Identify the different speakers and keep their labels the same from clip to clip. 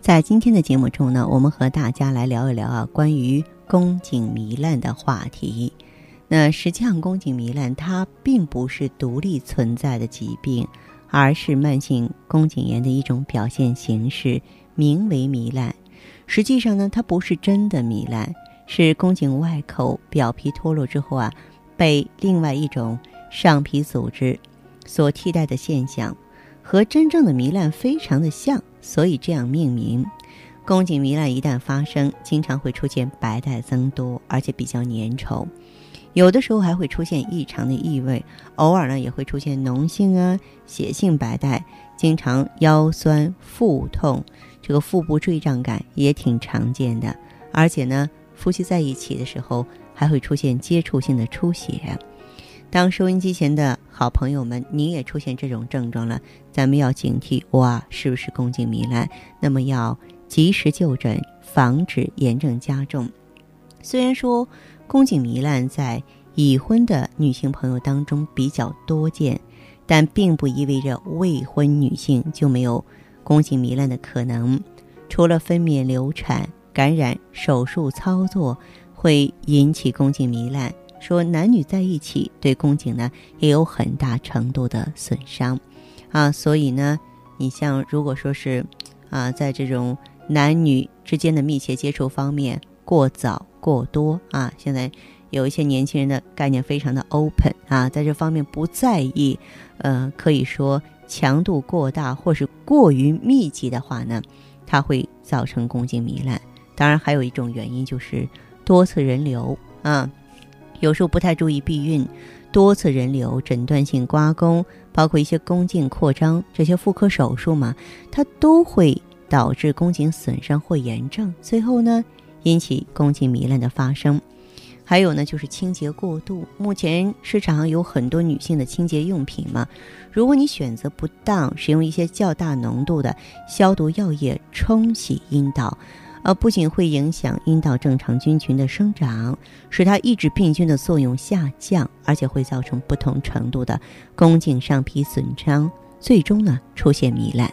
Speaker 1: 在今天的节目中呢，我们和大家来聊一聊啊，关于宫颈糜烂的话题。那实际上，宫颈糜烂它并不是独立存在的疾病，而是慢性宫颈炎的一种表现形式，名为糜烂。实际上呢，它不是真的糜烂，是宫颈外口表皮脱落之后啊，被另外一种上皮组织所替代的现象。和真正的糜烂非常的像，所以这样命名。宫颈糜烂一旦发生，经常会出现白带增多，而且比较粘稠，有的时候还会出现异常的异味，偶尔呢也会出现脓性啊、血性白带，经常腰酸腹痛，这个腹部坠胀感也挺常见的，而且呢，夫妻在一起的时候还会出现接触性的出血。当收音机前的好朋友们，您也出现这种症状了，咱们要警惕哇，是不是宫颈糜烂？那么要及时就诊，防止炎症加重。虽然说宫颈糜烂在已婚的女性朋友当中比较多见，但并不意味着未婚女性就没有宫颈糜烂的可能。除了分娩、流产、感染、手术操作会引起宫颈糜烂。说男女在一起对宫颈呢也有很大程度的损伤，啊，所以呢，你像如果说是，啊，在这种男女之间的密切接触方面过早过多啊，现在有一些年轻人的概念非常的 open 啊，在这方面不在意，呃，可以说强度过大或是过于密集的话呢，它会造成宫颈糜烂。当然，还有一种原因就是多次人流啊。有时候不太注意避孕，多次人流、诊断性刮宫，包括一些宫颈扩张这些妇科手术嘛，它都会导致宫颈损伤或炎症，最后呢引起宫颈糜烂的发生。还有呢就是清洁过度，目前市场上有很多女性的清洁用品嘛，如果你选择不当，使用一些较大浓度的消毒药液冲洗阴道。呃，不仅会影响阴道正常菌群的生长，使它抑制病菌的作用下降，而且会造成不同程度的宫颈上皮损伤，最终呢出现糜烂。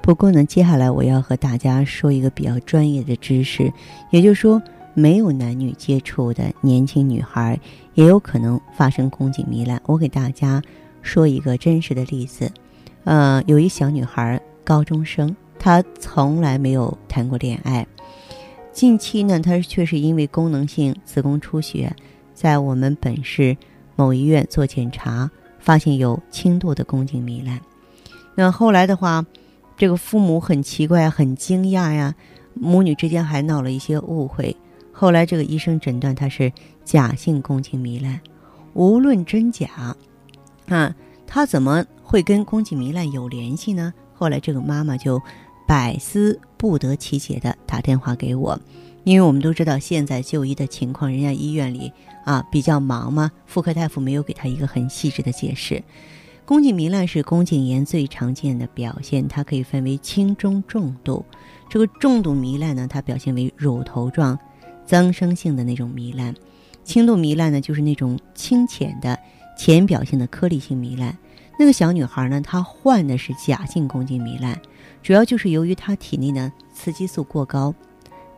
Speaker 1: 不过呢，接下来我要和大家说一个比较专业的知识，也就是说，没有男女接触的年轻女孩也有可能发生宫颈糜烂。我给大家说一个真实的例子，呃，有一小女孩，高中生，她从来没有谈过恋爱。近期呢，她却是因为功能性子宫出血，在我们本市某医院做检查，发现有轻度的宫颈糜烂。那后来的话，这个父母很奇怪、很惊讶呀，母女之间还闹了一些误会。后来这个医生诊断她是假性宫颈糜烂，无论真假，啊，她怎么会跟宫颈糜烂有联系呢？后来这个妈妈就。百思不得其解的打电话给我，因为我们都知道现在就医的情况，人家医院里啊比较忙嘛，妇科大夫没有给他一个很细致的解释。宫颈糜烂是宫颈炎最常见的表现，它可以分为轻中重度。这个重度糜烂呢，它表现为乳头状增生性的那种糜烂；轻度糜烂呢，就是那种清浅的浅表性的颗粒性糜烂。那个小女孩呢，她患的是假性宫颈糜烂。主要就是由于他体内呢雌激素过高，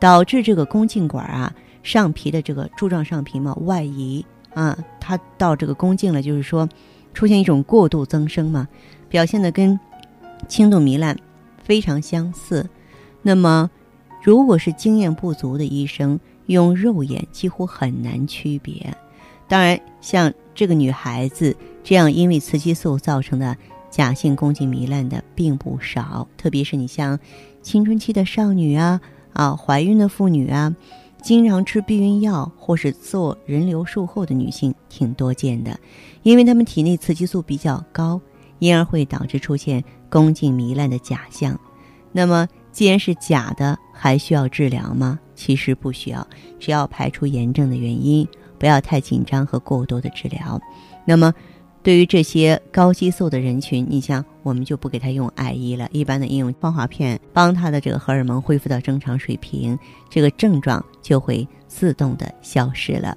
Speaker 1: 导致这个宫颈管啊上皮的这个柱状上皮嘛外移啊，它到这个宫颈了，就是说出现一种过度增生嘛，表现的跟轻度糜烂非常相似。那么，如果是经验不足的医生用肉眼几乎很难区别。当然，像这个女孩子这样因为雌激素造成的假性宫颈糜烂的并不少，特别是你像青春期的少女啊啊，怀孕的妇女啊，经常吃避孕药或是做人流术后的女性挺多见的，因为她们体内雌激素比较高，因而会导致出现宫颈糜烂的假象。那么，既然是假的，还需要治疗吗？其实不需要，只要排除炎症的原因。不要太紧张和过多的治疗。那么，对于这些高激素的人群，你像我们就不给他用艾依了，一般的应用芳华片，帮他的这个荷尔蒙恢复到正常水平，这个症状就会自动的消失了。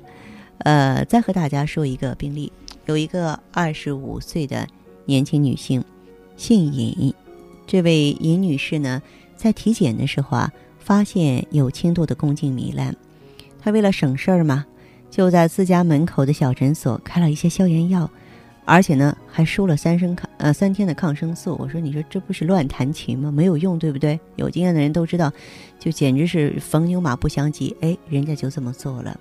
Speaker 1: 呃，再和大家说一个病例，有一个二十五岁的年轻女性，姓尹，这位尹女士呢，在体检的时候啊，发现有轻度的宫颈糜烂，她为了省事儿嘛。就在自家门口的小诊所开了一些消炎药，而且呢还输了三升抗呃三天的抗生素。我说你说这不是乱弹琴吗？没有用，对不对？有经验的人都知道，就简直是逢牛马不相及。哎，人家就这么做了。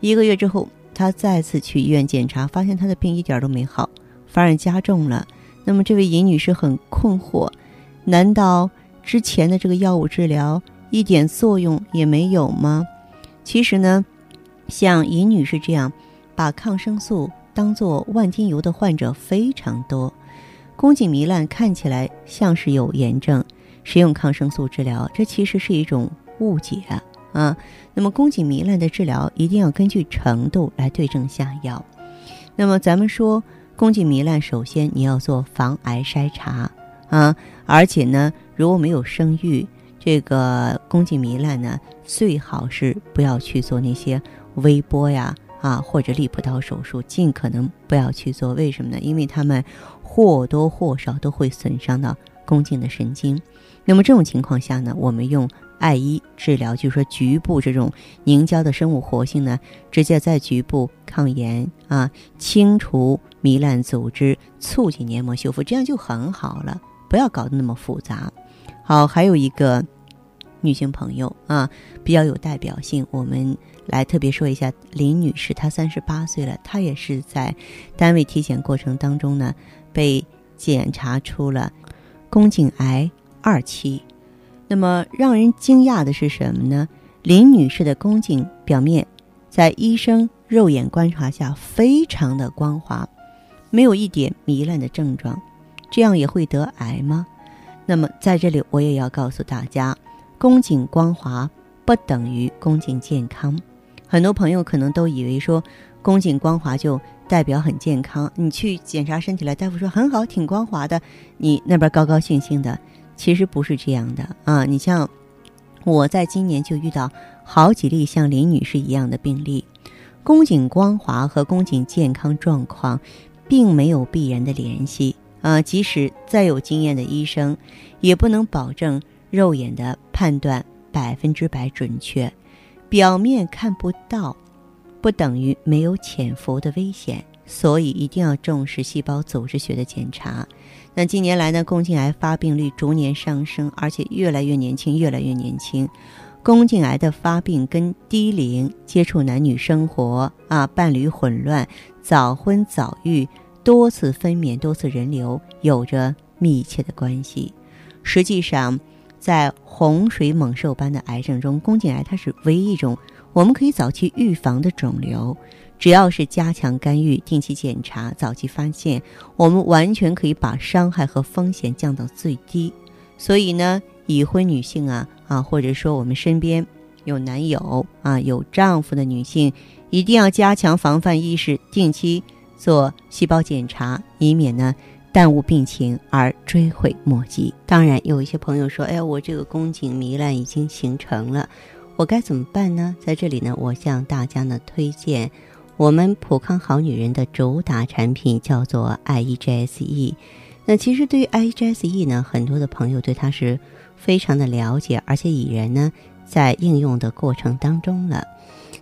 Speaker 1: 一个月之后，他再次去医院检查，发现他的病一点都没好，反而加重了。那么这位尹女士很困惑，难道之前的这个药物治疗一点作用也没有吗？其实呢。像尹女士这样，把抗生素当做万金油的患者非常多。宫颈糜烂看起来像是有炎症，使用抗生素治疗，这其实是一种误解啊。那么宫颈糜烂的治疗一定要根据程度来对症下药。那么咱们说宫颈糜烂，首先你要做防癌筛查啊，而且呢，如果没有生育，这个宫颈糜烂呢，最好是不要去做那些。微波呀，啊，或者利普刀手术，尽可能不要去做。为什么呢？因为他们或多或少都会损伤到宫颈的神经。那么这种情况下呢，我们用艾依治疗，就是说局部这种凝胶的生物活性呢，直接在局部抗炎啊，清除糜烂组织，促进黏膜修复，这样就很好了。不要搞得那么复杂。好，还有一个女性朋友啊，比较有代表性，我们。来特别说一下林女士，她三十八岁了，她也是在单位体检过程当中呢，被检查出了宫颈癌二期。那么让人惊讶的是什么呢？林女士的宫颈表面在医生肉眼观察下非常的光滑，没有一点糜烂的症状，这样也会得癌吗？那么在这里我也要告诉大家，宫颈光滑不等于宫颈健康。很多朋友可能都以为说，宫颈光滑就代表很健康。你去检查身体了，大夫说很好，挺光滑的，你那边高高兴兴的。其实不是这样的啊！你像我在今年就遇到好几例像林女士一样的病例，宫颈光滑和宫颈健康状况并没有必然的联系啊。即使再有经验的医生，也不能保证肉眼的判断百分之百准确。表面看不到，不等于没有潜伏的危险，所以一定要重视细胞组织学的检查。那近年来呢，宫颈癌发病率逐年上升，而且越来越年轻，越来越年轻。宫颈癌的发病跟低龄、接触男女生活啊、伴侣混乱、早婚早育、多次分娩、多次人流有着密切的关系。实际上。在洪水猛兽般的癌症中，宫颈癌它是唯一一种我们可以早期预防的肿瘤。只要是加强干预、定期检查、早期发现，我们完全可以把伤害和风险降到最低。所以呢，已婚女性啊啊，或者说我们身边有男友啊、有丈夫的女性，一定要加强防范意识，定期做细胞检查，以免呢。耽误病情而追悔莫及。当然，有一些朋友说：“哎，我这个宫颈糜烂已经形成了，我该怎么办呢？”在这里呢，我向大家呢推荐我们普康好女人的主打产品，叫做 I E G S E。那其实对于 I E G S E 呢，很多的朋友对它是非常的了解，而且已然呢在应用的过程当中了。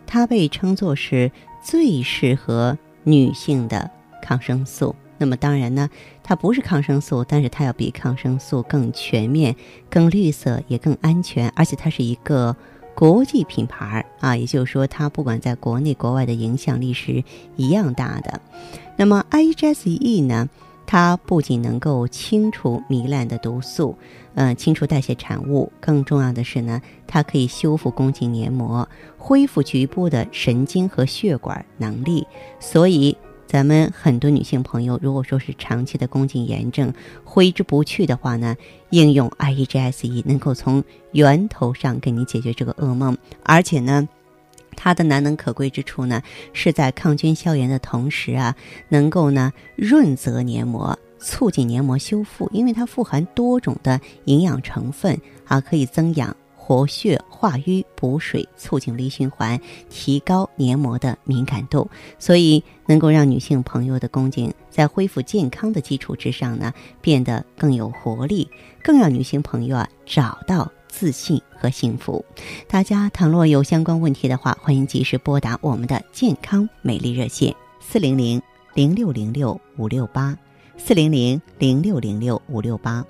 Speaker 1: 它被称作是最适合女性的抗生素。那么当然呢，它不是抗生素，但是它要比抗生素更全面、更绿色，也更安全，而且它是一个国际品牌啊，也就是说，它不管在国内国外的影响力是一样大的。那么 IHSE 呢，它不仅能够清除糜烂的毒素，呃，清除代谢产物，更重要的是呢，它可以修复宫颈黏膜，恢复局部的神经和血管能力。所以，咱们很多女性朋友，如果说是长期的宫颈炎症挥之不去的话呢，应用 IEGSE 能够从源头上给你解决这个噩梦，而且呢。它的难能可贵之处呢，是在抗菌消炎的同时啊，能够呢润泽黏膜，促进黏膜修复。因为它富含多种的营养成分啊，可以增氧、活血化瘀、补水、促进微循环，提高黏膜的敏感度，所以能够让女性朋友的宫颈在恢复健康的基础之上呢，变得更有活力，更让女性朋友啊找到。自信和幸福，大家倘若有相关问题的话，欢迎及时拨打我们的健康美丽热线四零零零六零六五六八四零零零六零六五六八。